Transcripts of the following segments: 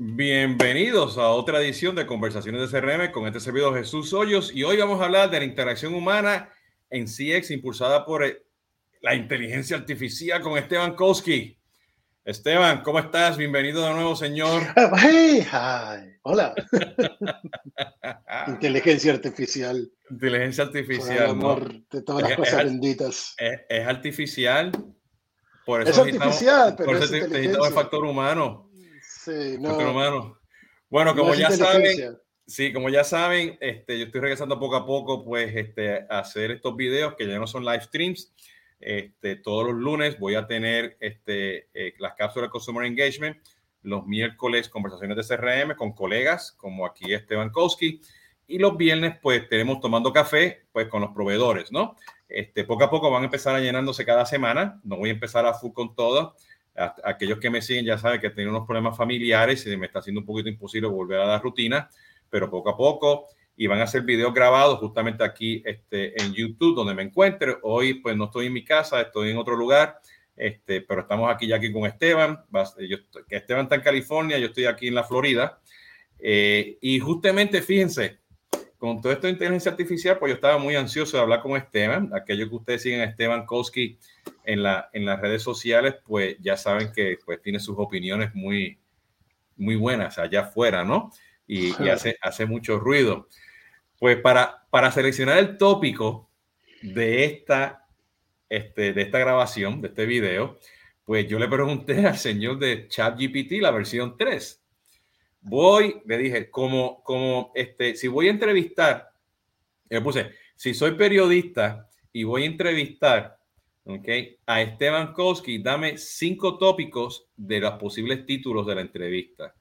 Bienvenidos a otra edición de Conversaciones de CRM con este servidor Jesús Hoyos y hoy vamos a hablar de la interacción humana en CX impulsada por eh, la inteligencia artificial con Esteban Koski. Esteban, ¿cómo estás? Bienvenido de nuevo, señor. Hey, hi. Hola. inteligencia artificial. Inteligencia artificial. amor de todas las cosas benditas. Es, artificial. Por eso es artificial, pero por eso es el factor humano. Sí, no. Bueno, como ya saben, sí, como ya saben, este, yo estoy regresando poco a poco, pues, este, a hacer estos videos que ya no son live streams. Este, todos los lunes voy a tener este, eh, las cápsulas de Customer Engagement. Los miércoles, conversaciones de CRM con colegas como aquí Esteban Kowski. Y los viernes, pues, tenemos tomando café, pues, con los proveedores, ¿no? Este, poco a poco van a empezar a llenándose cada semana. No voy a empezar a full con todo. Aquellos que me siguen ya saben que tengo unos problemas familiares y me está haciendo un poquito imposible volver a la rutina, pero poco a poco y van a ser videos grabados justamente aquí este, en YouTube, donde me encuentre. Hoy, pues no estoy en mi casa, estoy en otro lugar, este, pero estamos aquí ya aquí con Esteban. Yo, Esteban está en California, yo estoy aquí en la Florida. Eh, y justamente, fíjense, con todo esto de inteligencia artificial, pues yo estaba muy ansioso de hablar con Esteban. Aquellos que ustedes siguen a Esteban Kowski en, la, en las redes sociales, pues ya saben que pues, tiene sus opiniones muy, muy buenas allá afuera, ¿no? Y, y hace, hace mucho ruido. Pues para, para seleccionar el tópico de esta, este, de esta grabación, de este video, pues yo le pregunté al señor de ChatGPT la versión 3. Voy, le dije, como, como este, si voy a entrevistar, le puse, si soy periodista y voy a entrevistar okay, a Esteban Kowski, dame cinco tópicos de los posibles títulos de la entrevista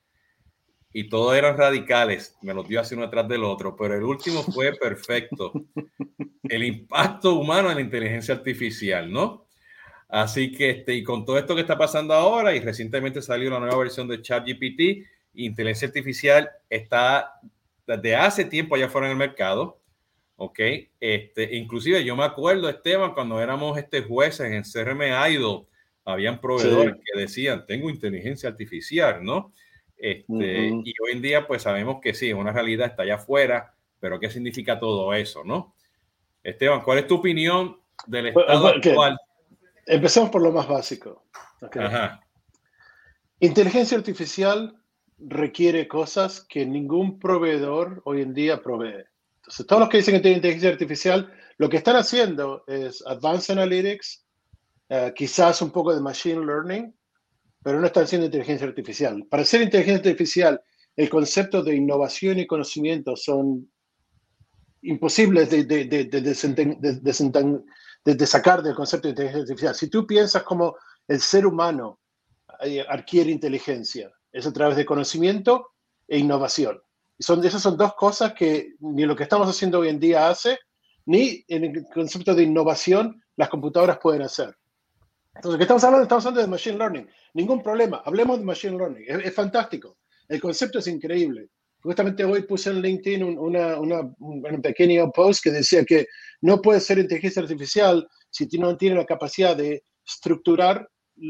y todos eran radicales, me los dio así uno atrás del otro, pero el último fue perfecto. El impacto humano en la inteligencia artificial, ¿no? Así que, este, y con todo esto que está pasando ahora, y recientemente salió la nueva versión de ChatGPT, inteligencia artificial está desde hace tiempo allá fuera en el mercado, ¿ok? Este, inclusive yo me acuerdo, Esteban, cuando éramos este jueces en CRM Idol, habían proveedores que decían, tengo inteligencia artificial, ¿no? Este, Y hoy en día, pues sabemos que sí, una realidad está allá afuera, pero ¿qué significa todo eso, no? Esteban, ¿cuál es tu opinión del estado actual? Empecemos por lo más básico. Inteligencia artificial requiere cosas que ningún proveedor hoy en día provee. Entonces, todos los que dicen que tienen inteligencia artificial, lo que están haciendo es Advanced Analytics, eh, quizás un poco de Machine Learning, pero no están haciendo inteligencia artificial. Para ser inteligencia artificial, el concepto de innovación y conocimiento son imposibles de, de, sacar del concepto de inteligencia artificial. Si tú piensas como el ser humano eh, adquiere inteligencia, es a través de conocimiento e innovación. Y son, esas son dos cosas que ni lo que estamos haciendo hoy en día hace, ni en el concepto de innovación las computadoras pueden hacer. Entonces, ¿qué estamos hablando? Estamos hablando de Machine Learning. Ningún problema. Hablemos de Machine Learning. Es, fantástico. El concepto es increíble. Justamente hoy puse en LinkedIn una, una, un pequeño post que decía que no puede ser inteligencia artificial si no tiene la capacidad de estructurar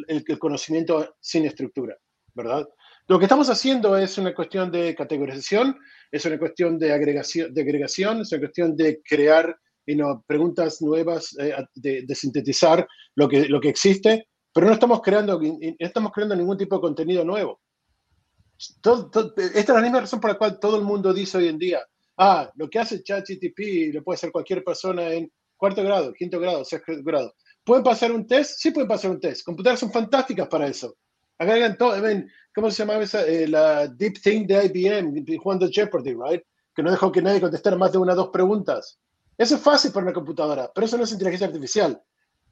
el conocimiento sin estructura, ¿verdad? Lo que estamos haciendo es una cuestión de categorización, es una cuestión de agregación, de agregación es una cuestión de crear preguntas nuevas, eh, de, sintetizar lo que, lo que existe, pero no estamos creando, no estamos creando ningún tipo de contenido nuevo. esta es la misma razón por la cual todo el mundo dice hoy en día, ah, lo que hace ChatGTP lo puede hacer cualquier persona en cuarto grado, quinto grado, sexto grado. ¿Pueden pasar un test? Sí pueden pasar un test. Computadoras son fantásticas para eso. Agregan todo, ¿cómo se llama esa? Eh, la Deep Think de IBM, jugando Jeopardy, right? Que no dejó que nadie contestara más de una o dos preguntas. Eso es fácil para una computadora, pero eso no es inteligencia artificial.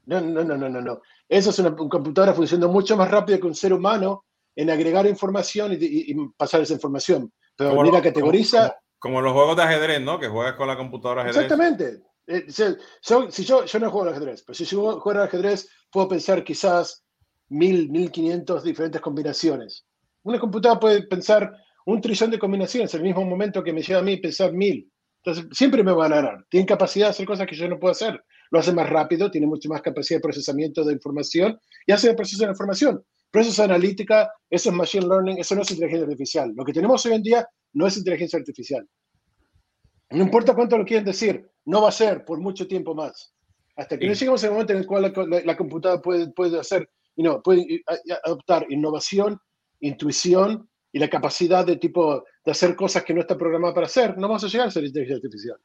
No, no, no, no, no. Eso es una, computadora funcionando mucho más rápido que un ser humano en agregar información y, pasar esa información. Pero como mira, categoriza. Como, los juegos de ajedrez, ¿no? Que juegas con la computadora ajedrez. Exactamente. Eh, si, yo, yo no juego al ajedrez, pero si yo juego al ajedrez, puedo pensar quizás mil, mil quinientos diferentes combinaciones. Una computadora puede pensar un trillón de combinaciones en el mismo momento que me lleva a mí pensar mil. Entonces, siempre me van a ganar. Tienen capacidad de hacer cosas que yo no puedo hacer. Lo hace más rápido, tiene mucho más capacidad de procesamiento de información y hace el proceso de información. Procesos analítica, eso es machine learning, eso no es inteligencia artificial. Lo que tenemos hoy en día no es inteligencia artificial. No importa cuánto lo quieren decir, no va a ser por mucho tiempo más. Hasta que no lleguemos al momento en el cual la, computadora puede, puede hacer, no, puede adoptar innovación, intuición y la capacidad de tipo de hacer cosas que no está programada para hacer, no vamos a llegar a ser inteligencia artificial.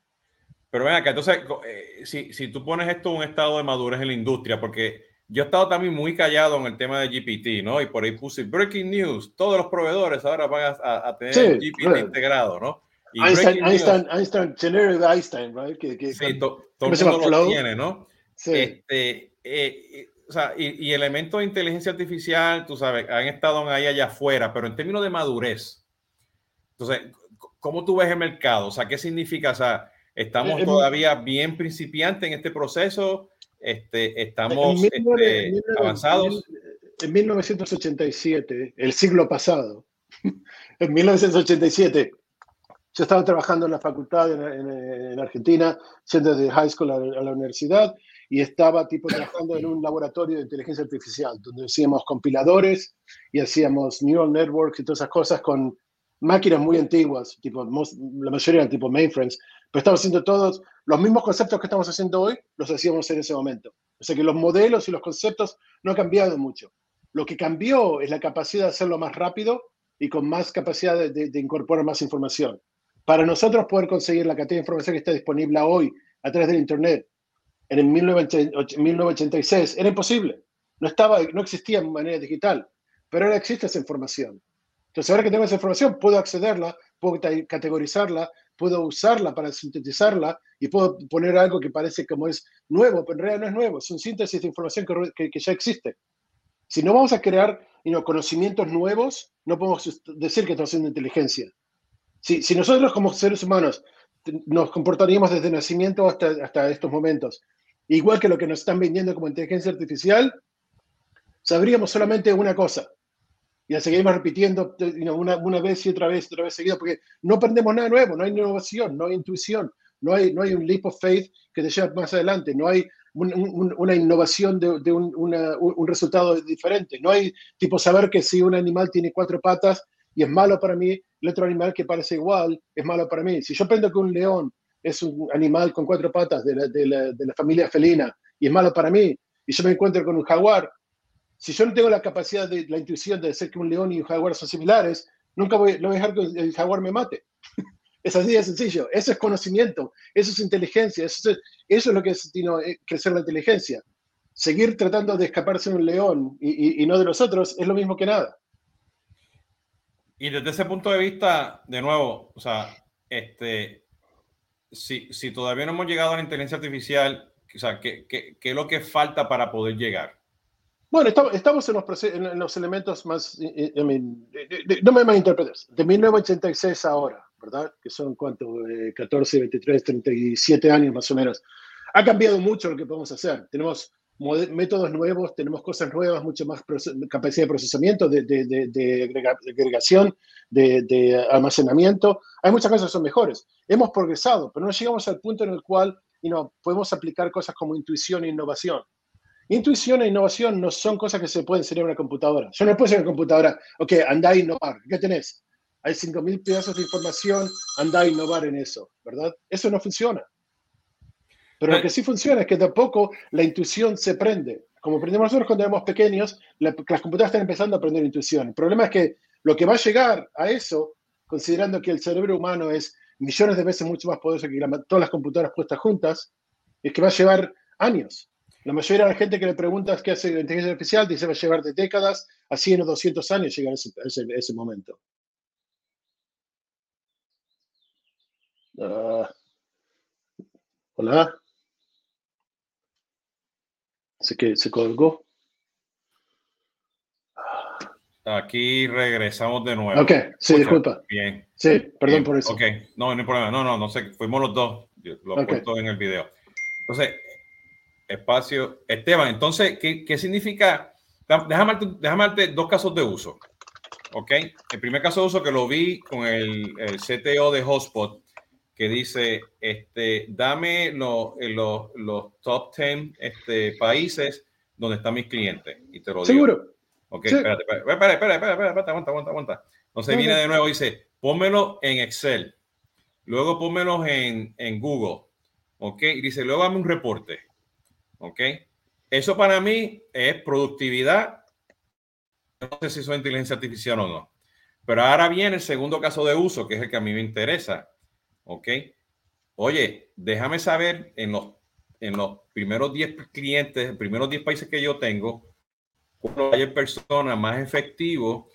Pero ven acá, entonces, eh, si, si tú pones esto en un estado de madurez en la industria, porque yo he estado también muy callado en el tema de GPT, ¿no? Y por ahí puse breaking news, todos los proveedores ahora van a, tener GPT integrado, ¿no? Einstein, Einstein, Einstein, Generative Einstein, right? Que, que, sí, todo el mundo lo tiene, ¿no? Sí. Este, eh, o sea, y, y, elementos de inteligencia artificial, tú sabes, han estado ahí allá afuera, pero en términos de madurez, entonces, ¿cómo tú ves el mercado? O sea, ¿qué significa? O sea, ¿estamos eh, todavía bien principiantes en este proceso? Este, ¿Estamos este, avanzados? En 1987, el siglo pasado, en 1987, yo estaba trabajando en la facultad en, Argentina, siendo de high school a, la universidad, y estaba tipo trabajando en un laboratorio de inteligencia artificial, donde hacíamos compiladores y hacíamos neural networks y todas esas cosas con máquinas muy antiguas, tipo, la mayoría eran tipo mainframes, pero estamos haciendo todos los mismos conceptos que estamos haciendo hoy, los hacíamos en ese momento. O sea que los modelos y los conceptos no han cambiado mucho. Lo que cambió es la capacidad de hacerlo más rápido y con más capacidad de incorporar más información. Para nosotros poder conseguir la cantidad de información que está disponible hoy a través del Internet en 1986 era imposible. No, estaba, no existía manera digital, pero ahora existe esa información. Entonces, ahora que tengo esa información, puedo accederla, puedo categorizarla, puedo usarla para sintetizarla y puedo poner algo que parece como es nuevo, pero en realidad no es nuevo, es un síntesis de información que, que, ya existe. Si no vamos a crear conocimientos nuevos, no podemos decir que estamos haciendo inteligencia. Si, si nosotros como seres humanos nos comportaríamos desde nacimiento hasta, hasta estos momentos, igual que lo que nos están vendiendo como inteligencia artificial, sabríamos solamente una cosa. Y la seguimos repitiendo una, una, vez y otra vez, otra vez seguido, porque no aprendemos nada nuevo, no hay innovación, no hay intuición, no hay, no hay un leap of faith que te lleve más adelante, no hay una innovación de, de un, un, resultado diferente, no hay tipo saber que si un animal tiene cuatro patas y es malo para mí, el otro animal que parece igual es malo para mí. Si yo aprendo que un león es un animal con cuatro patas de la, de la, de la familia felina y es malo para mí, y yo me encuentro con un jaguar, si yo no tengo la capacidad de la intuición de decir que un león y un jaguar son similares, nunca voy, voy a dejar que el jaguar me mate. es así de sencillo. Eso es conocimiento, eso es inteligencia, eso es, eso es lo que es eh, crecer la inteligencia. Seguir tratando de escaparse de un león y, y, y no de los otros es lo mismo que nada. Y desde ese punto de vista, de nuevo, o sea, este, si, si todavía no hemos llegado a la inteligencia artificial, o sea, ¿qué, qué, qué es lo que falta para poder llegar? Bueno, estamos, en, los, en los elementos más, I mean, no me malinterpretes, de 1986 ahora, ¿verdad? Que son cuánto, 14, 23, 37 años más o menos. Ha cambiado mucho lo que podemos hacer. Tenemos métodos nuevos, tenemos cosas nuevas, mucho más capacidad de procesamiento, de, de, de, agregación, de, almacenamiento. Hay muchas cosas que son mejores. Hemos progresado, pero no llegamos al punto en el cual you podemos aplicar cosas como intuición e innovación. Intuición e innovación no son cosas que se pueden hacer en una computadora. Yo no puedo hacer en una computadora, ok, anda a innovar. ¿Qué tenés? Hay 5.000 pedazos de información, anda a innovar en eso, ¿verdad? Eso no funciona. Pero lo que sí funciona es que de a poco la intuición se prende. Como aprendemos nosotros cuando éramos pequeños, las computadoras están empezando a aprender intuición. El problema es que lo que va a llegar a eso, considerando que el cerebro humano es millones de veces mucho más poderoso que todas las computadoras puestas juntas, es que va a llevar años. La mayoría de la gente que le preguntas qué hace la inteligencia artificial dice va a llevar de décadas a 100 o 200 años llegar a ese, ese, momento. Uh, hola. Así que se colgó. Aquí regresamos de nuevo. Ok, sí, disculpa. Bien. Sí, perdón por eso. Ok, no, no hay problema. No, no, no sé, fuimos los dos. Lo okay. en el video. Entonces, espacio. Esteban, entonces, ¿qué, qué significa? Déjame, déjame darte dos casos de uso. Ok, el primer caso de uso que lo vi con el, el CTO de Hotspot que dice, este, dame eh, los los top 10 este, países donde están mis clientes. Y te lo Seguro. Ok, espérate, espérate, espérate, espérate, aguanta, aguanta, aguanta. Entonces viene de nuevo y dice, pónmelo en Excel, luego pónmelo en, en Google, ok, y dice, luego dame un reporte, ok. Eso para mí es productividad. No sé si es inteligencia artificial o no. Pero ahora viene el segundo caso de uso, que es el que a mí me interesa, ok. Oye, déjame saber en los, en los primeros 10 clientes, primeros 10 países que yo tengo, cuando hay personas más efectivos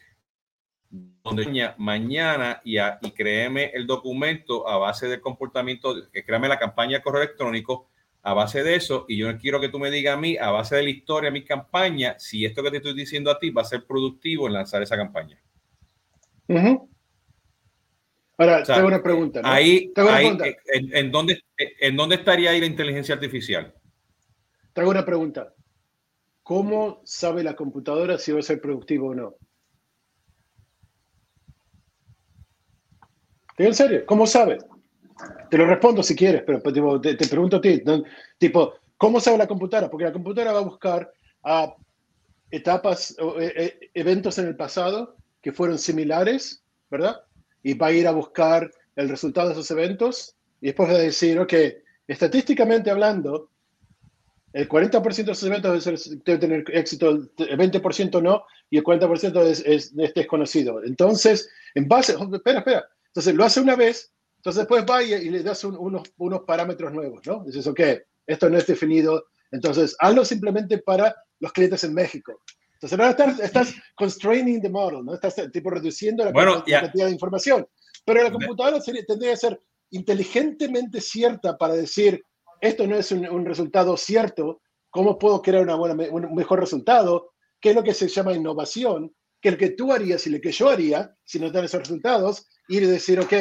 donde mañana y, y créeme el documento a base del comportamiento, que créame la campaña de correo electrónico a base de eso, y yo quiero que tú me digas a mí, a base de la historia, mi campaña, si esto que te estoy diciendo a ti va a ser productivo en lanzar esa campaña. Ahora, tengo una pregunta. Ahí, En, dónde, ¿En dónde estaría ahí la inteligencia artificial? Tengo una pregunta. ¿Cómo sabe la computadora si va a ser productivo o no? en serio, ¿cómo sabe? Te lo respondo si quieres, pero pues, te, pregunto a ti, tipo, ¿cómo sabe la computadora? Porque la computadora va a buscar a etapas o e, e, eventos en el pasado que fueron similares, ¿verdad? Y va a ir a buscar el resultado de esos eventos y después va a decir, ok, estadísticamente hablando, el 40% de esos eventos debe, tener éxito, el 20% no, y el 40% es, es, es, desconocido. Entonces, en base, espera, espera, entonces lo hace una vez, entonces después va y, le das unos, unos parámetros nuevos, ¿no? Dices, ok, esto no es definido, entonces hazlo simplemente para los clientes en México. Entonces ahora estás, estás constraining the model, ¿no? Estás tipo reduciendo la, cantidad, de información. Pero la computadora tendría que ser inteligentemente cierta para decir, esto no es un, resultado cierto, ¿cómo puedo crear una buena, un mejor resultado? ¿Qué es lo que se llama innovación? Que el que tú harías y lo que yo haría, si no tienes esos resultados, ir y decir, ok,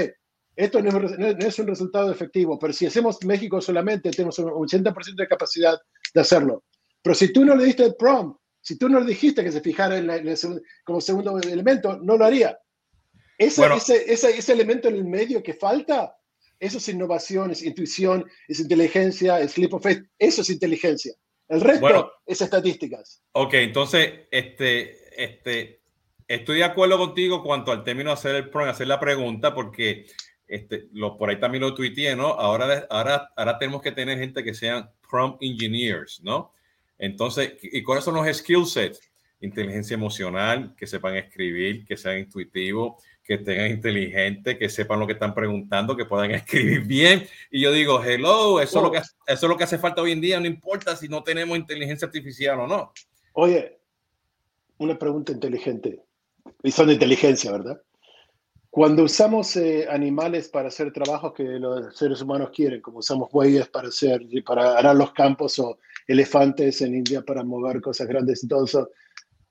esto no es, un resultado efectivo, pero si hacemos México solamente, tenemos un 80% de capacidad de hacerlo. Pero si tú no le diste el prompt, si tú no le dijiste que se fijara en como segundo elemento, no lo haría. Ese, ese, ese, elemento en el medio que falta, eso es innovación, es intuición, es inteligencia, es sleep of faith, eso es inteligencia. El resto es estadísticas. Ok, entonces, este, este, estoy de acuerdo contigo cuanto al término de hacer el hacer la pregunta, porque este, lo, por ahí también lo tuiteé, ¿no? Ahora, ahora, ahora tenemos que tener gente que sean prompt engineers, ¿no? Entonces, ¿y cuáles son los skill sets? Inteligencia emocional, que sepan escribir, que sean intuitivos, que tengan inteligente, que sepan lo que están preguntando, que puedan escribir bien. Y yo digo, hello, eso, es lo que, eso es lo que hace falta hoy en día, no importa si no tenemos inteligencia artificial o no. Oye, una pregunta inteligente y son de inteligencia, ¿verdad? Cuando usamos eh, animales para hacer trabajos que los seres humanos quieren, como usamos bueyes para hacer, para arar los campos o elefantes en India para mover cosas grandes y todo eso,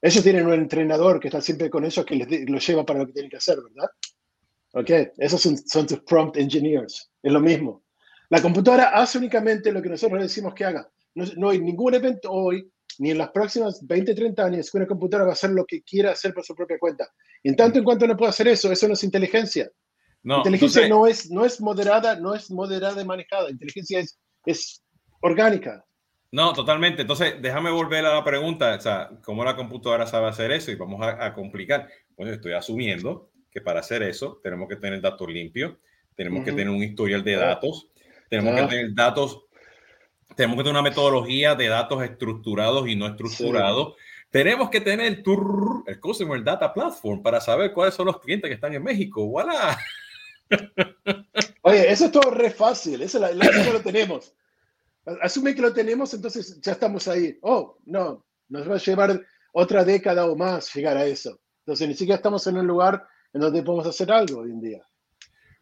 ellos tienen un entrenador que está siempre con ellos que les, los lleva para lo que tienen que hacer, ¿verdad? Ok, esos son, son tus prompt engineers, es lo mismo. La computadora hace únicamente lo que nosotros decimos que haga. No, no hay ningún evento hoy ni en las próximas 20, 30 años una computadora va a hacer lo que quiera hacer por su propia cuenta. en tanto en cuanto no puede hacer eso, eso no es inteligencia. No, inteligencia no, es, no es moderada, no es moderada y manejada. Inteligencia es, es orgánica. No, totalmente. Entonces, déjame volver a la pregunta, o sea, ¿cómo la computadora sabe hacer eso? Y vamos a, complicar. Bueno, estoy asumiendo que para hacer eso tenemos que tener datos limpios, tenemos que tener un historial de datos, tenemos que tener datos tenemos que tener una metodología de datos estructurados y no estructurados. Tenemos que tener el Customer Data Platform para saber cuáles son los clientes que están en México. ¡Voilà! Oye, eso es todo re fácil. Eso, lo tenemos. Asume que lo tenemos, entonces ya estamos ahí. Oh, no, nos va a llevar otra década o más llegar a eso. Entonces ni siquiera estamos en un lugar en donde podemos hacer algo hoy en día.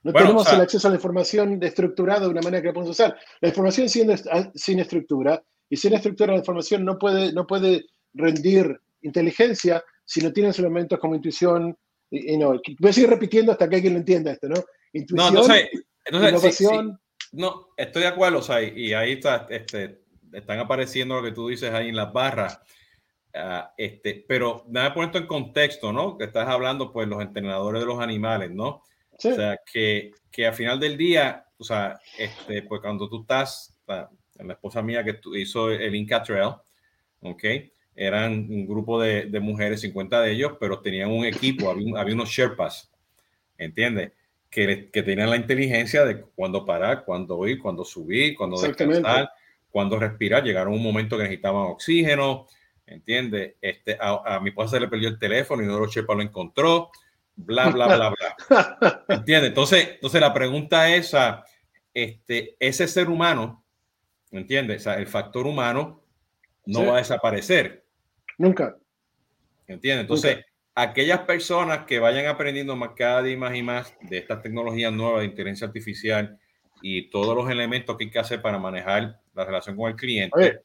No tenemos el acceso a la información estructurada de una manera que la podemos usar. La información siendo sin estructura y sin estructura la información no puede, no puede rendir inteligencia si no tienes elementos como intuición. Y, no. Voy a seguir repitiendo hasta que alguien lo entienda esto, ¿no? Intuición, no, entonces, innovación. No, estoy de acuerdo, o sea, y ahí está, este, están apareciendo lo que tú dices ahí en las barras. Uh, este, pero me ha puesto en contexto, ¿no? Que estás hablando, pues, los entrenadores de los animales, ¿no? O sea, que, que al final del día, o sea, este, pues cuando tú estás, la, la esposa mía que hizo el Inca Trail, ¿ok? eran un grupo de, de mujeres, 50 de ellos, pero tenían un equipo, había, había unos Sherpas, ¿entiendes? Que, que, tenían la inteligencia de cuándo parar, cuándo ir, cuándo subir, cuándo descansar, cuándo respirar. Llegaron un momento que necesitaban oxígeno, ¿entiendes? Este, a, mi esposa se le perdió el teléfono y uno de los Sherpas lo encontró, bla, bla, bla, bla. ¿Entiendes? Entonces, entonces la pregunta es, este, ese ser humano, ¿entiendes? O sea, el factor humano no va a desaparecer. Nunca. ¿Entiendes? Entonces, aquellas personas que vayan aprendiendo más cada día más y más de estas tecnologías nuevas de inteligencia artificial y todos los elementos que hay que hacer para manejar la relación con el cliente,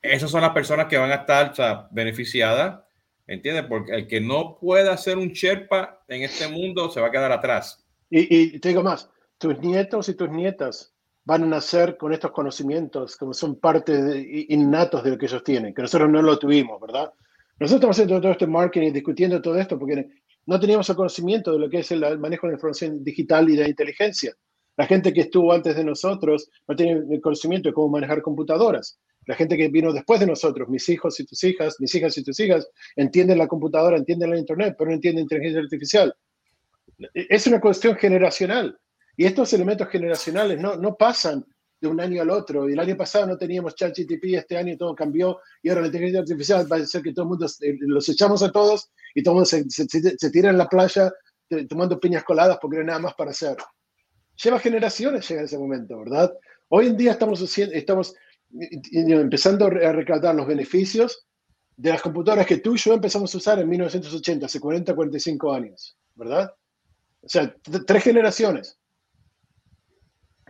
esas son las personas que van a estar beneficiadas, ¿entiendes? Porque el que no pueda ser un Sherpa en este mundo se va a quedar atrás. Y, y te digo más, tus nietos y tus nietas van a nacer con estos conocimientos, como son parte innatos de lo que ellos tienen, que nosotros no lo tuvimos, ¿verdad? Nosotros estamos haciendo todo este marketing, discutiendo todo esto, porque no teníamos el conocimiento de lo que es el manejo de la información digital y de inteligencia. La gente que estuvo antes de nosotros no tenía el conocimiento de cómo manejar computadoras. La gente que vino después de nosotros, mis hijos y tus hijas, mis hijas y tus hijas, entienden la computadora, entienden la internet, pero no entienden inteligencia artificial. Es una cuestión generacional. Y estos elementos generacionales no, no pasan de un año al otro. Y el año pasado no teníamos ChatGTP, este año todo cambió y ahora la inteligencia artificial va a ser que todo el mundo eh, los echamos a todos y todo el mundo se, se, tira en la playa tomando piñas coladas porque no hay nada más para hacer. Lleva generaciones llegar ese momento, ¿verdad? Hoy en día estamos, estamos empezando a recaudar los beneficios de las computadoras que tú y yo empezamos a usar en 1980, hace 40, 45 años, ¿verdad? O sea, tres generaciones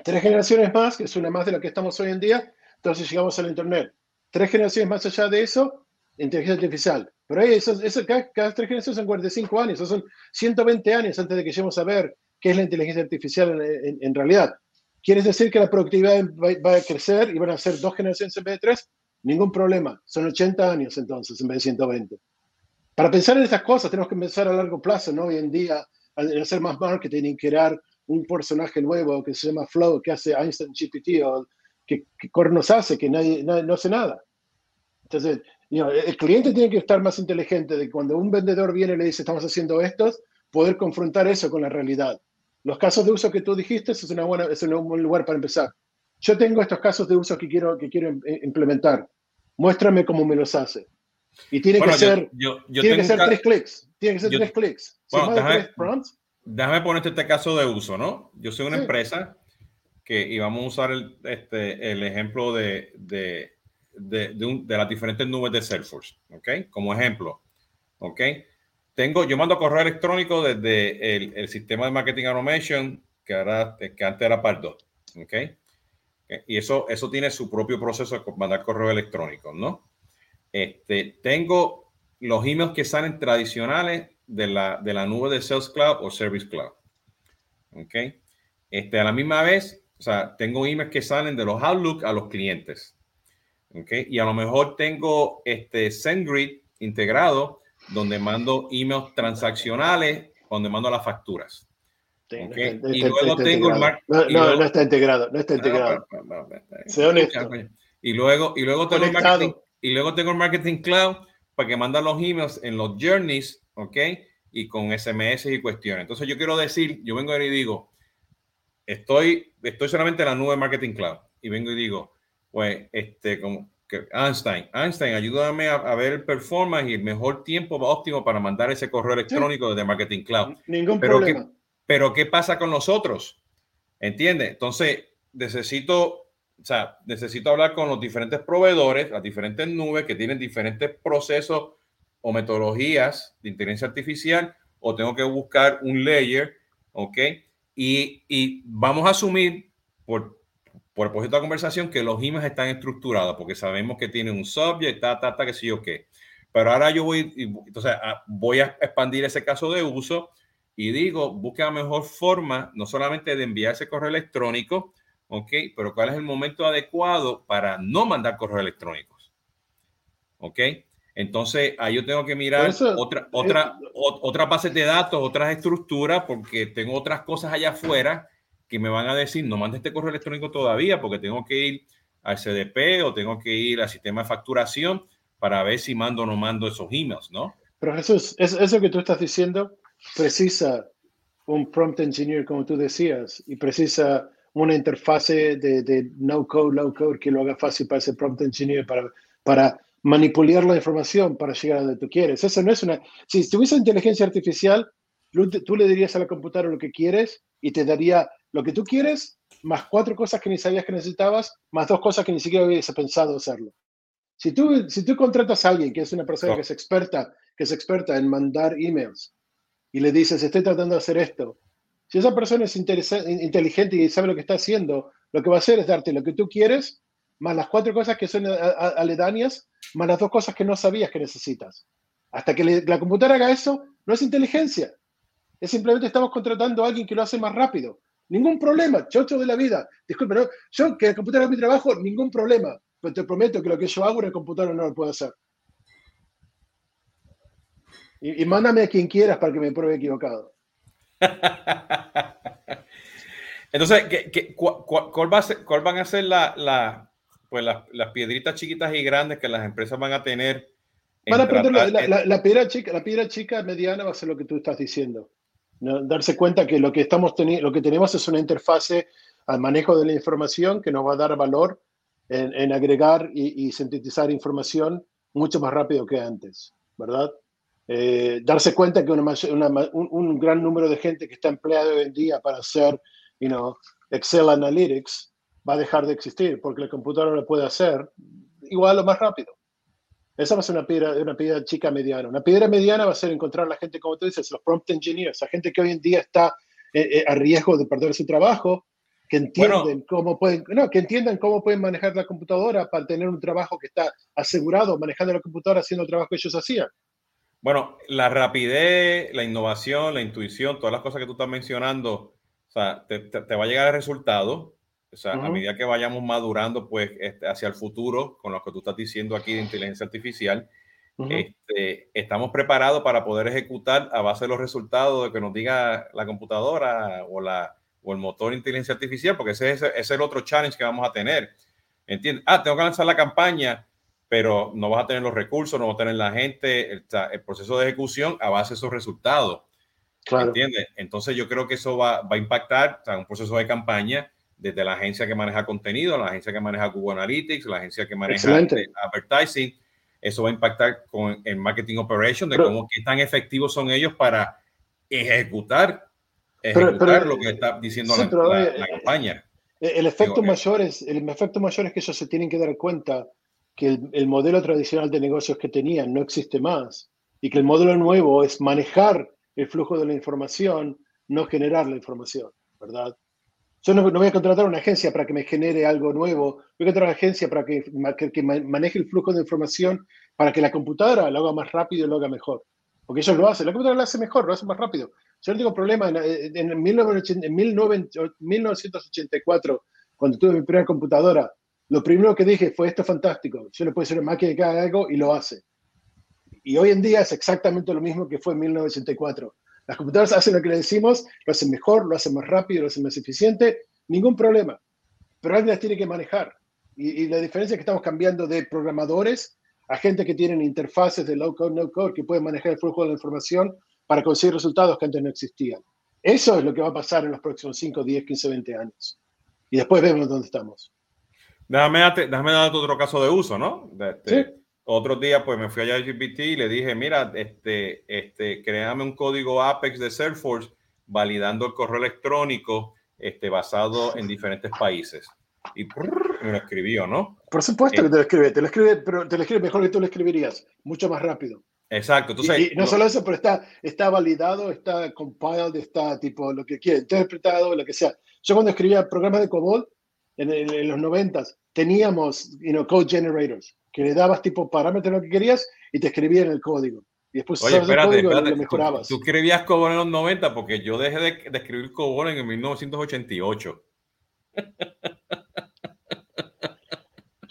tres generaciones más, que es una más de la que estamos hoy en día, entonces llegamos al Internet. Tres generaciones más allá de eso, inteligencia artificial. Pero ahí, eso, eso cada, tres generaciones son 45 años, eso son 120 años antes de que lleguemos a ver qué es la inteligencia artificial en, realidad. ¿Quieres decir que la productividad va, a crecer y van a ser dos generaciones en vez de tres? Ningún problema. Son 80 años entonces en vez de 120. Para pensar en estas cosas tenemos que pensar a largo plazo, ¿no? Hoy en día, hacer más marketing y crear un personaje nuevo que se llama Flow, que hace Einstein GPT, o que, que nos hace, que nadie, no hace nada. Entonces, el cliente tiene que estar más inteligente de cuando un vendedor viene y le dice, estamos haciendo esto, poder confrontar eso con la realidad. Los casos de uso que tú dijiste es, una buena, es un buen lugar para empezar. Yo tengo estos casos de uso que quiero, que quiero implementar. Muéstrame cómo me los hace. Y tiene que ser, tiene que ser tres clics. Tiene que ser tres clics. Si más de tres prompts, déjame ponerte este caso de uso, ¿no? Yo soy una empresa que y vamos a usar el, este, el ejemplo de, de, de, de, las diferentes nubes de Salesforce, ¿ok? Como ejemplo, ¿ok? Tengo, yo mando correo electrónico desde el, el sistema de marketing automation que, ahora, que antes era Pardo, ¿ok? Y eso, eso tiene su propio proceso de mandar correo electrónico, ¿no? Este, tengo los emails que salen tradicionales de la, de la nube de Sales Cloud o Service Cloud. ¿Ok? Este, a la misma vez, o sea, tengo emails que salen de los Outlook a los clientes. ¿Ok? Y a lo mejor tengo este SendGrid integrado donde mando emails transaccionales, donde mando las facturas. Okay. y luego tengo el no, no, está integrado, no está integrado. Y luego, y luego tengo el marketing, y luego tengo el marketing cloud para que manda los emails en los journeys ¿ok? Y con SMS y cuestiones. Entonces yo quiero decir, yo vengo y digo, estoy, estoy solamente en la nube Marketing Cloud y vengo y digo, pues, este, como que Einstein, Einstein, ayúdame a, ver el performance y el mejor tiempo óptimo para mandar ese correo electrónico desde Marketing Cloud. Ningún pero problema. ¿qué, pero ¿qué pasa con nosotros? ¿Entiendes? Entonces, necesito, o sea, necesito hablar con los diferentes proveedores, las diferentes nubes que tienen diferentes procesos o metodologías de inteligencia artificial o tengo que buscar un layer, ¿ok? Y, y vamos a asumir por, por el proyecto de conversación que los emails están estructurados porque sabemos que tiene un subject, ta, ta, ta, que sé yo qué. Pero ahora yo voy, entonces ah, voy a expandir ese caso de uso y digo, busque la mejor forma, no solamente de enviar ese correo electrónico, ¿ok? Pero cuál es el momento adecuado para no mandar correos electrónicos, ¿ok? Entonces, ahí yo tengo que mirar otra, otra, otra base de datos, otras estructuras, porque tengo otras cosas allá afuera que me van a decir, no mande este correo electrónico todavía, porque tengo que ir al CDP o tengo que ir al sistema de facturación para ver si mando o no mando esos emails, ¿no? Pero Jesús, eso que tú estás diciendo precisa un prompt engineer, como tú decías, y precisa una interfase de, de no code, low code que lo haga fácil para ese prompt engineer para, para manipular la información para llegar a donde tú quieres. Eso no es una... Si tuviese inteligencia artificial, tú le dirías a la computadora lo que quieres y te daría lo que tú quieres, más cuatro cosas que ni sabías que necesitabas, más dos cosas que ni siquiera hubiese pensado hacerlo. Si tú, si tú contratas a alguien que es una persona que es experta, que es experta en mandar emails y le dices, estoy tratando de hacer esto, si esa persona es inteligente y sabe lo que está haciendo, lo que va a hacer es darte lo que tú quieres, más las cuatro cosas que son aledañas, más las dos cosas que no sabías que necesitas. Hasta que la computadora haga eso, no es inteligencia. Es simplemente estamos contratando a alguien que lo hace más rápido. Ningún problema, chocho de la vida. Disculpe, yo que la computadora haga mi trabajo, ningún problema. Pero te prometo que lo que yo hago en la computadora no lo puedo hacer. Y, mándame a quien quieras para que me pruebe equivocado. Entonces, ¿qué, cuál, van a ser la, pues las, piedritas chiquitas y grandes que las empresas van a tener? Van a aprender la, piedra chica, la piedra chica mediana va a ser lo que tú estás diciendo. Darse cuenta que lo que, estamos lo que tenemos es una interfase al manejo de la información que nos va a dar valor en, agregar y, sintetizar información mucho más rápido que antes, ¿verdad? Eh, darse cuenta que un, gran número de gente que está empleada hoy en día para hacer you know, Excel Analytics va a dejar de existir porque la computadora lo puede hacer igual o más rápido. Esa va a ser una piedra, una piedra chica mediana. Una piedra mediana va a ser encontrar a la gente, como tú dices, los prompt engineers, la gente que hoy en día está eh, eh, a riesgo de perder su trabajo, que entienden cómo pueden, no, que entiendan cómo pueden manejar la computadora para tener un trabajo que está asegurado manejando la computadora haciendo el trabajo que ellos hacían. Bueno, la rapidez, la innovación, la intuición, todas las cosas que tú estás mencionando, o sea, te, te, va a llegar el resultado. O sea, a medida que vayamos madurando, pues, este, hacia el futuro, con lo que tú estás diciendo aquí de inteligencia artificial, este, estamos preparados para poder ejecutar a base de los resultados de que nos diga la computadora o, la, o el motor de inteligencia artificial, porque ese, ese, es el otro challenge que vamos a tener. ¿Entiendes? Ah, tengo que lanzar la campaña, pero no vas a tener los recursos, no vas a tener la gente, el, el proceso de ejecución a base de esos resultados. Claro. ¿Entiendes? Entonces yo creo que eso va, va a impactar un proceso de campaña desde la agencia que maneja contenido, la agencia que maneja Google Analytics, la agencia que maneja advertising. Eso va a impactar con el marketing operation, de cómo qué tan efectivos son ellos para ejecutar, ejecutar lo que está diciendo la, la, campaña. El efecto, mayor es, el efecto mayor es que ellos se tienen que dar cuenta que el, el modelo tradicional de negocios que tenían no existe más y que el modelo nuevo es manejar el flujo de la información, no generar la información, ¿verdad? Yo no, voy a contratar una agencia para que me genere algo nuevo, voy a contratar una agencia para que, que, maneje el flujo de información para que la computadora lo haga más rápido y lo haga mejor. Porque ellos lo hacen, la computadora lo hace mejor, lo hace más rápido. Yo no tengo problema, en, en, 1984, cuando tuve mi primera computadora, lo primero que dije fue esto es fantástico, yo le puedo decir a máquina que haga algo y lo hace. Y hoy en día es exactamente lo mismo que fue en 1984. Las computadoras hacen lo que le decimos, lo hacen mejor, lo hacen más rápido, lo hacen más eficiente, ningún problema. Pero alguien las tiene que manejar. Y, la diferencia es que estamos cambiando de programadores a gente que tienen interfaces de low code, no code, que pueden manejar el flujo de la información para conseguir resultados que antes no existían. Eso es lo que va a pasar en los próximos 5, 10, 15, 20 años. Y después vemos dónde estamos. Déjame, déjame dar otro caso de uso, ¿no? ¿Sí? Otro día, pues me fui a GPT y le dije, mira, este, este, créame un código Apex de Salesforce validando el correo electrónico este, basado en diferentes países. Y me lo escribió, ¿no? Por supuesto que te lo escribe, te lo escribe, pero te lo escribe mejor que tú lo escribirías, mucho más rápido. Exacto. Entonces, y, no solo eso, pero está, está validado, está compiled, está tipo lo que quiere, interpretado, lo que sea. Yo cuando escribía programas de COBOL en, en, los noventas, teníamos you know, code generators que le dabas tipo parámetros lo que querías y te escribían el código. Y después Oye, espérate, el código lo mejorabas. Tú, escribías COBOL en los 90 porque yo dejé de, de escribir COBOL en 1988.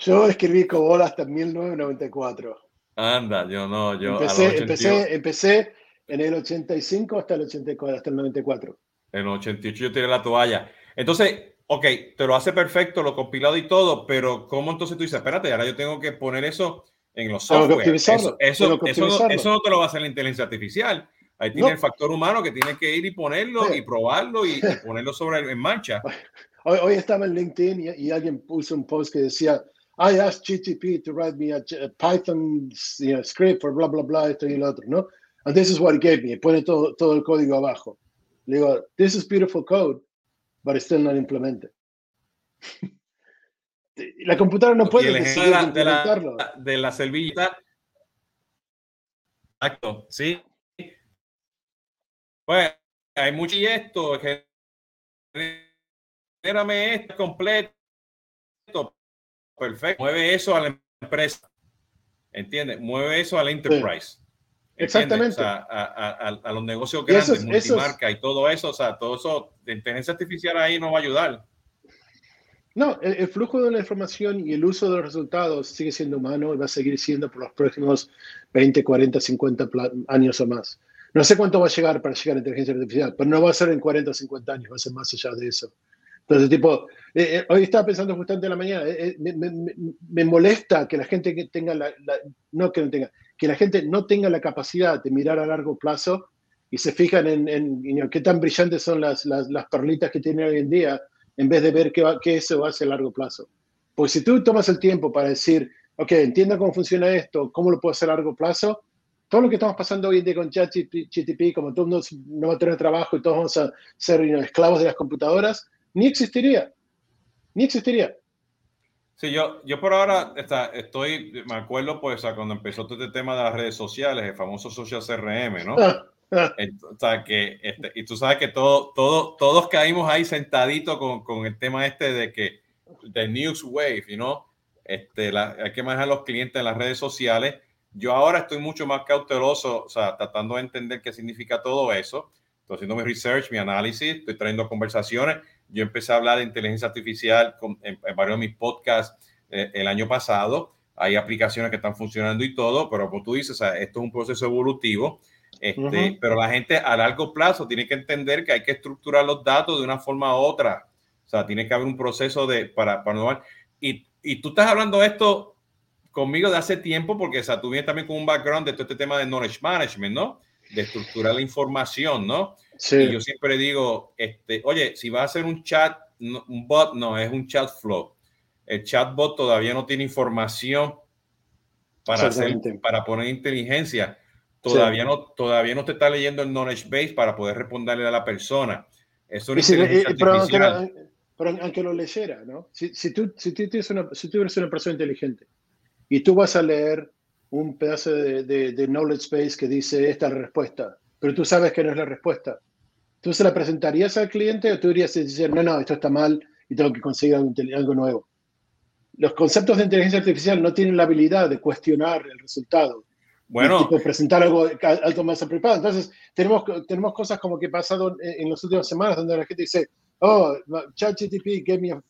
Yo escribí COBOL hasta 1994. Anda, yo no, yo. Empecé, empecé, empecé en el 85 hasta el 84, hasta el 94. En el 88 yo tiré la toalla. Entonces, ok, te lo hace perfecto, lo compilado y todo, pero ¿cómo entonces tú dices, espérate, ahora yo tengo que poner eso en los software. Eso, eso, eso, no te lo va a hacer la inteligencia artificial. Ahí tiene el factor humano que tiene que ir y ponerlo y probarlo y, ponerlo sobre en marcha. Hoy, hoy, estaba en LinkedIn y, alguien puso un post que decía, I asked GTP to write me a, Python script for blah, blah, blah, esto y el otro, ¿no? And this is what it gave me. Pone todo, todo el código abajo. Le digo, this is beautiful code, but it's still not implemented. la computadora no puede decidir de la, implementarlo. De la, de la servilleta. Exacto, sí. Pues hay mucho y esto, genérame esto completo, perfecto, mueve eso a la empresa, ¿entiendes? Mueve eso a la enterprise. Exactamente. a, los negocios grandes, multimarca y todo eso, o sea, todo eso, de inteligencia artificial ahí nos va a ayudar. No, el, flujo de la información y el uso de los resultados sigue siendo humano y va a seguir siendo por los próximos 20, 40, 50 años o más. No sé cuánto va a llegar para llegar a la inteligencia artificial, pero no va a ser en 40 o 50 años, va a ser más allá de eso. Entonces, tipo, eh, eh, hoy estaba pensando justamente en la mañana, eh, me, molesta que la gente que tenga la, no que no tenga, que la gente no tenga la capacidad de mirar a largo plazo y se fijan en, en, qué tan brillantes son las, las, las, perlitas que tiene hoy en día, en vez de ver qué, va, qué eso hace a largo plazo. Pues si tú tomas el tiempo para decir, ok, entienda cómo funciona esto, cómo lo puedo hacer a largo plazo, todo lo que estamos pasando hoy en día con ChatGPT, como todo mundo no va a tener trabajo y todos vamos a ser esclavos de las computadoras, ni existiría. Ni existiría. Sí, yo, yo por ahora está, estoy, me acuerdo pues cuando empezó todo este tema de las redes sociales, el famoso social CRM, ¿no? o sea, que, este, y tú sabes que todo, todo, todos caímos ahí sentaditos con, con, el tema este de que, de News Wave, ¿no? Este, la, hay que manejar a los clientes en las redes sociales. Yo ahora estoy mucho más cauteloso, o sea, tratando de entender qué significa todo eso. Estoy haciendo mi research, mi análisis, estoy trayendo conversaciones yo empecé a hablar de inteligencia artificial en, varios de mis podcasts eh, el año pasado. Hay aplicaciones que están funcionando y todo, pero como tú dices, esto es un proceso evolutivo. Este, Pero la gente a largo plazo tiene que entender que hay que estructurar los datos de una forma u otra. O sea, tiene que haber un proceso de para, para y, y tú estás hablando de esto conmigo de hace tiempo porque o sea, tú vienes también con un background de todo este tema de knowledge management, ¿no? De estructurar la información, ¿no? Y yo siempre digo, este, oye, si va a ser un chat, un bot, no, es un chat flow. El chatbot todavía no tiene información para, hacer, para poner inteligencia. Todavía, no, todavía no te está leyendo el knowledge base para poder responderle a la persona. Eso es eh, pero, aunque, pero, aunque lo leyera, ¿no? Si, si, tú, si, tú eres una, si tú eres una persona inteligente y tú vas a leer un pedazo de, de, de knowledge base que dice esta es la respuesta, pero tú sabes que no es la respuesta, ¿Tú se la presentarías al cliente o tú dirías decir, no, no, esto está mal y tengo que conseguir algo, nuevo? Los conceptos de inteligencia artificial no tienen la habilidad de cuestionar el resultado. Bueno. Presentar algo, algo más apropiado. Entonces, tenemos, tenemos cosas como que pasado en, las últimas semanas donde la gente dice, oh, ChatGTP gave me a,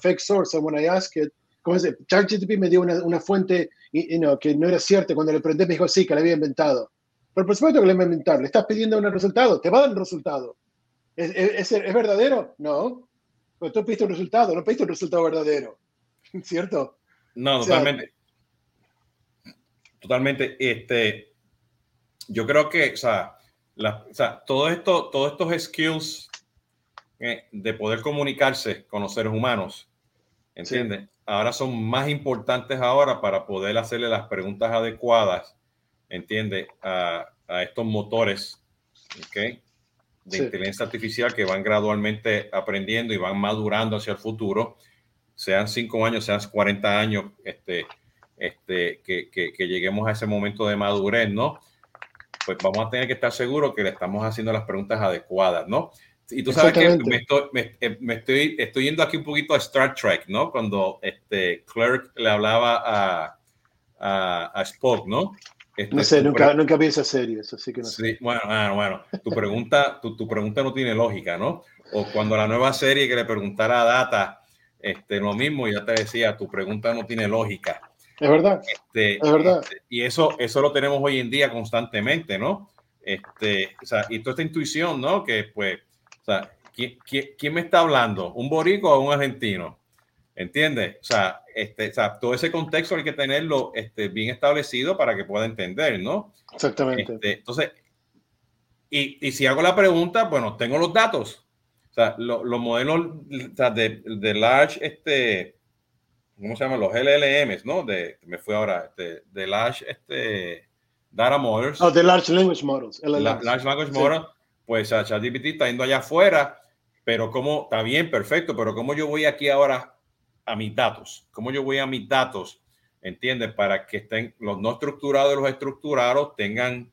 fake source, and when I asked it, ¿cómo es? ChatGTP me dio una, una fuente y, que no era cierta. Cuando le pregunté, me dijo, sí, que la había inventado. Pero por supuesto que le va a inventar, le estás pidiendo un resultado, te va a dar un resultado. ¿Es, es, verdadero? No. Pero tú pediste un resultado, no pediste un resultado verdadero. ¿Cierto? No, totalmente. totalmente. Este, yo creo que, o sea, la, o sea todo esto, todos estos skills eh, de poder comunicarse con los seres humanos, ¿entiendes? Ahora son más importantes ahora para poder hacerle las preguntas adecuadas entiende, a, estos motores de inteligencia artificial que van gradualmente aprendiendo y van madurando hacia el futuro, sean cinco años, sean 40 años, este, este, que, que, lleguemos a ese momento de madurez, ¿no? Pues vamos a tener que estar seguros que le estamos haciendo las preguntas adecuadas, ¿no? Y tú sabes que me estoy, eh, me, estoy, estoy yendo aquí un poquito a Star Trek, ¿no? Cuando este Clerk le hablaba a, a, a Spock, ¿no? Este, no sé, nunca, nunca vi esas series, así que no sí, Bueno, ah, bueno, tu pregunta, tu, tu, pregunta no tiene lógica, ¿no? O cuando la nueva serie que le preguntara a Data, este, lo mismo, ya te decía, tu pregunta no tiene lógica. Es verdad. Este, es verdad. Este, y eso, eso lo tenemos hoy en día constantemente, ¿no? Este, o sea, y toda esta intuición, ¿no? Que pues, o sea, ¿quién, quién, quién me está hablando? ¿Un borico o un argentino? ¿Entiendes? O sea, este, o sea, todo ese contexto hay que tenerlo este, bien establecido para que pueda entender, ¿no? Exactamente. Este, entonces, y, y, si hago la pregunta, bueno, tengo los datos. O sea, los modelos de, de, large, este, ¿cómo se llaman? Los LLMs, ¿no? De, me fui ahora, este, de large, este, data models. Oh, de large language models. large language models, pues ChatGPT está yendo allá afuera, pero como, está bien, perfecto, pero como yo voy aquí ahora a mis datos? ¿Cómo yo voy a mis datos? ¿Entiendes? Para que estén los no estructurados y los estructurados tengan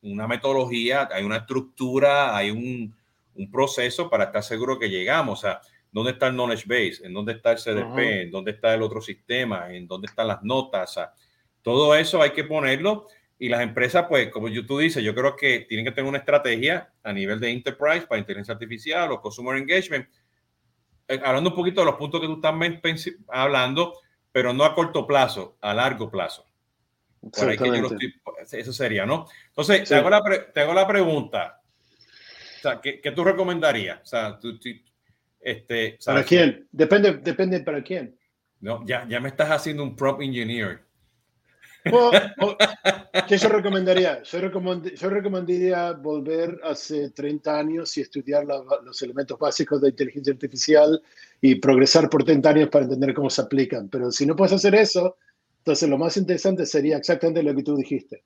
una metodología, hay una estructura, hay un, un proceso para estar seguro que llegamos. O sea, ¿dónde está el knowledge base? ¿En dónde está el CDP? ¿En dónde está el otro sistema? ¿En dónde están las notas? O sea, todo eso hay que ponerlo. Y las empresas, pues, como tú dices, yo creo que tienen que tener una estrategia a nivel de enterprise para inteligencia artificial o consumer engagement eh, hablando un poquito de los puntos que tú estás hablando, pero no a corto plazo, a largo plazo. eso sería, ¿no? Entonces, te, hago la te, hago la pregunta. O sea, ¿qué, ¿qué, tú recomendarías? O sea, tú, este, ¿Para quién? Depende, depende para quién. No, ya, ya me estás haciendo un prop engineer. ¿Qué yo recomendaría? Yo, yo, recomendaría volver hace 30 años y estudiar los elementos básicos de inteligencia artificial y progresar por 30 años para entender cómo se aplican. Pero si no puedes hacer eso, entonces lo más interesante sería exactamente lo que tú dijiste.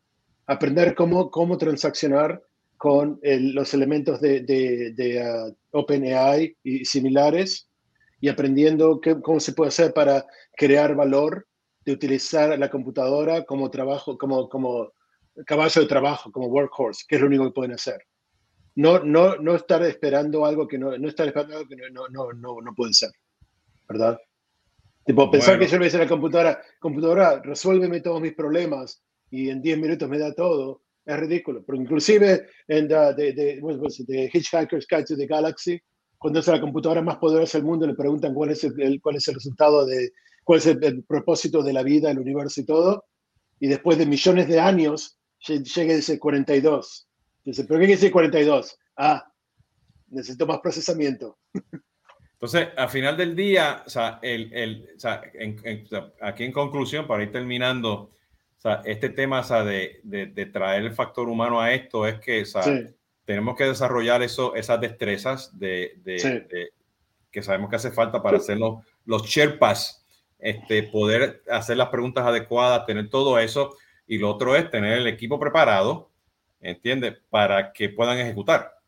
Aprender cómo, cómo transaccionar con los elementos de, de, de uh, OpenAI y similares y aprendiendo cómo se puede hacer para crear valor de utilizar la computadora como trabajo, como, como caballo de trabajo, como workhorse, que es lo único que pueden hacer. No, no, no estar esperando algo que no, no estar esperando algo que no, no, no, no puede ser, ¿verdad? Tipo, pensar que yo le voy a decir a la computadora, computadora, resuélveme todos mis problemas y en 10 minutos me da todo, es ridículo. Pero inclusive en the, de, de, de Hitchhiker's Guide to the Galaxy, cuando es la computadora más poderosa del mundo, le preguntan cuál es el, cuál es el resultado de, cuál es el, propósito de la vida, el universo y todo, y después de millones de años llega y dice 42. Dice, ¿pero qué quiere decir 42? Ah, necesito más procesamiento. Entonces, al final del día, o sea, el, el, o sea, aquí en conclusión, para ir terminando, o sea, este tema o sea, de, de, de, traer el factor humano a esto es que o sea, tenemos que desarrollar eso, esas destrezas de, de, que sabemos que hace falta para hacer los, los Sherpas este, poder hacer las preguntas adecuadas, tener todo eso. Y lo otro es tener el equipo preparado, ¿entiendes? Para que puedan ejecutar.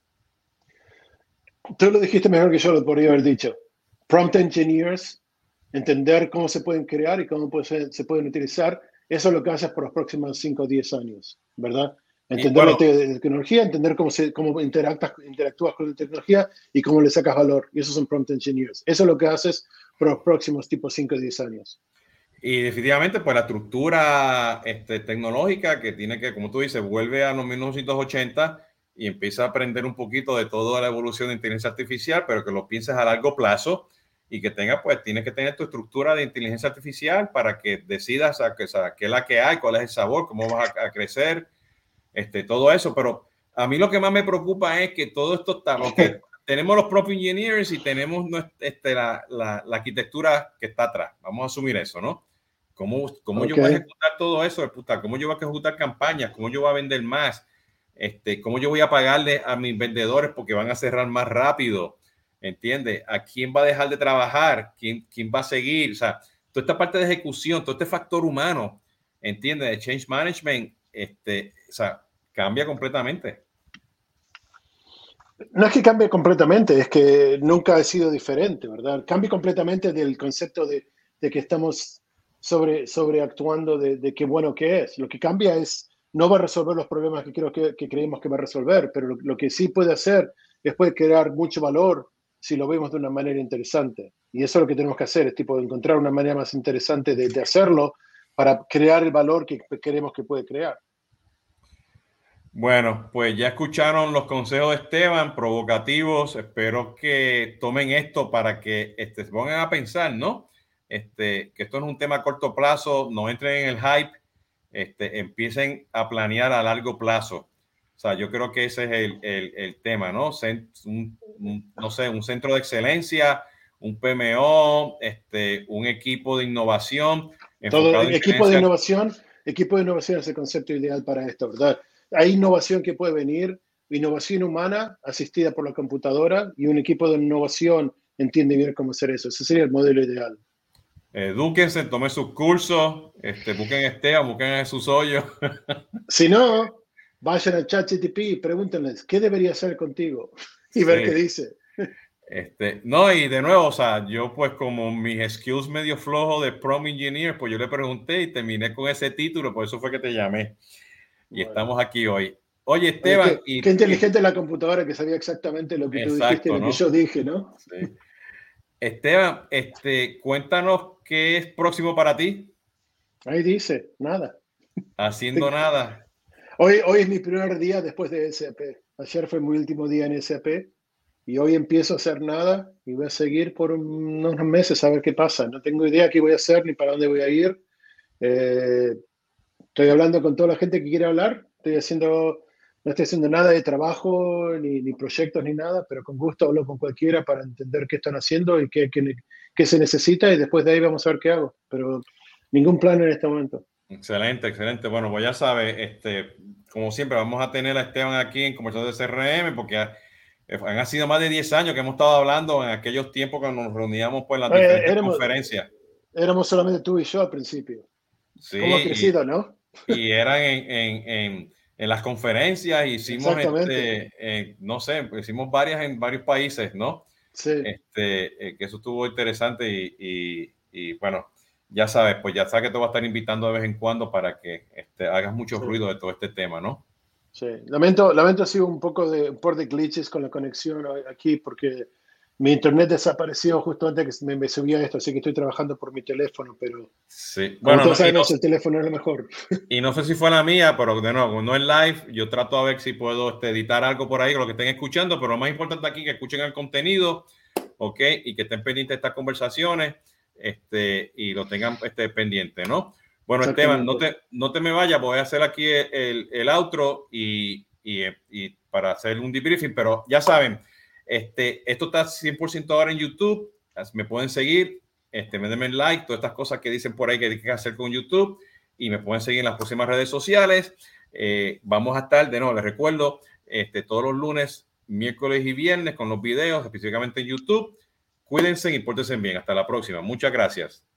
Tú lo dijiste mejor que yo lo podría haber dicho. Prompt engineers, entender cómo se pueden crear y cómo se pueden utilizar. Eso es lo que haces por los próximos 5 o 10 años, ¿verdad? Entender la tecnología, entender cómo, se, cómo interactúas, interactúas con la tecnología y cómo le sacas valor. Y esos son prompt engineers. Eso es lo que haces por los próximos tipo 5 o 10 años. Y definitivamente, pues la estructura este, tecnológica que tiene que, como tú dices, vuelve a los 1980 y empieza a aprender un poquito de toda la evolución de inteligencia artificial, pero que lo pienses a largo plazo y que tenga, pues, tienes que tener tu estructura de inteligencia artificial para que decidas a, qué es la que hay, cuál es el sabor, cómo vas a, crecer, este, todo eso. Pero a mí lo que más me preocupa es que todo esto está, tenemos los propios engineers y tenemos este, la, la, arquitectura que está atrás. Vamos a asumir eso, ¿no? ¿Cómo, cómo yo voy a ejecutar todo eso? ¿Cómo yo voy a ejecutar campañas? ¿Cómo yo voy a vender más? Este, ¿Cómo yo voy a pagarle a mis vendedores porque van a cerrar más rápido? ¿Entiendes? ¿A quién va a dejar de trabajar? ¿Quién, quién va a seguir? O sea, toda esta parte de ejecución, todo este factor humano, ¿entiendes? De change management, este, o sea, cambia completamente. No es que cambie completamente, es que nunca ha sido diferente, ¿verdad? Cambia completamente del concepto de, que estamos sobre, sobreactuando de, de qué bueno que es. Lo que cambia es, no va a resolver los problemas que, creo que, creemos que va a resolver, pero lo, que sí puede hacer es puede crear mucho valor si lo vemos de una manera interesante. Y eso es lo que tenemos que hacer, es tipo encontrar una manera más interesante de, de hacerlo para crear el valor que queremos que puede crear. Bueno, pues ya escucharon los consejos de Esteban, provocativos. Espero que tomen esto para que este, se pongan a pensar, ¿no? Este, que esto no es un tema a corto plazo, no entren en el hype, este, empiecen a planear a largo plazo. O sea, yo creo que ese es el, el, el tema, ¿no? no sé, un centro de excelencia, un PMO, este, un equipo de innovación. Todo el equipo de innovación, equipo de innovación es el concepto ideal para esto, ¿verdad? Hay innovación que puede venir, innovación humana asistida por la computadora y un equipo de innovación entiende bien cómo hacer eso. Ese sería el modelo ideal. Edúquense, tomen sus cursos, este, busquen a Esteban, busquen a Jesús Hoyo. si no, vayan al chat GTP y pregúntenles, ¿qué debería hacer contigo? Y ver qué dice. Este, no, y de nuevo, o sea, yo pues como mis skills medio flojo de prom engineer, pues yo le pregunté y terminé con ese título, por eso fue que te llamé. Y estamos aquí hoy. Oye, Esteban. qué, y, qué inteligente la computadora que sabía exactamente lo que tú dijiste lo que yo dije, ¿no? Sí. Esteban, este, cuéntanos qué es próximo para ti. Ahí dice, nada. Haciendo nada. Hoy, hoy es mi primer día después de SAP. Ayer fue mi último día en SAP y hoy empiezo a hacer nada y voy a seguir por unos meses a ver qué pasa. No tengo idea qué voy a hacer ni para dónde voy a ir. Eh, estoy hablando con toda la gente que quiere hablar. Estoy haciendo no estoy haciendo nada de trabajo, ni, ni, proyectos, ni nada, pero con gusto hablo con cualquiera para entender qué están haciendo y qué, qué, qué, se necesita y después de ahí vamos a ver qué hago. Pero ningún plan en este momento. Excelente, excelente. Bueno, pues ya sabes, este, como siempre, vamos a tener a Esteban aquí en Conversación de CRM porque han sido más de 10 años que hemos estado hablando en aquellos tiempos cuando nos reuníamos pues, en las diferentes éramos, conferencias. Éramos solamente tú y yo al principio. Sí. ¿Cómo ha crecido, no? Y eran en, en, en en las conferencias, hicimos, este, eh, no sé, hicimos varias en varios países, ¿no? Sí. Este, eh, que eso estuvo interesante y, y, bueno, ya sabes, pues ya sabes que te voy a estar invitando de vez en cuando para que este, hagas mucho ruido de todo este tema, ¿no? Sí, lamento, lamento ha sido un poco de, un por de glitches con la conexión aquí porque mi internet desapareció justo antes que me, me subía esto, así que estoy trabajando por mi teléfono, pero sí. bueno, no, el teléfono es lo mejor. Y no sé si fue la mía, pero de nuevo, no es live, yo trato a ver si puedo este, editar algo por ahí, con lo que estén escuchando, pero lo más importante aquí que escuchen el contenido, ¿ok? Y que estén pendientes de estas conversaciones este, y lo tengan este, pendiente, ¿no? Bueno, Esteban, no te, no te me vayas, voy a hacer aquí el, el outro y, y, y para hacer un debriefing, pero ya saben, este, esto está 100% ahora en YouTube. Me pueden seguir, este, me denme like, todas estas cosas que dicen por ahí que hay que hacer con YouTube. Y me pueden seguir en las próximas redes sociales. Eh, vamos a estar, de nuevo, les recuerdo, este, todos los lunes, miércoles y viernes con los videos, específicamente en YouTube. Cuídense y pórtense bien. Hasta la próxima. Muchas gracias.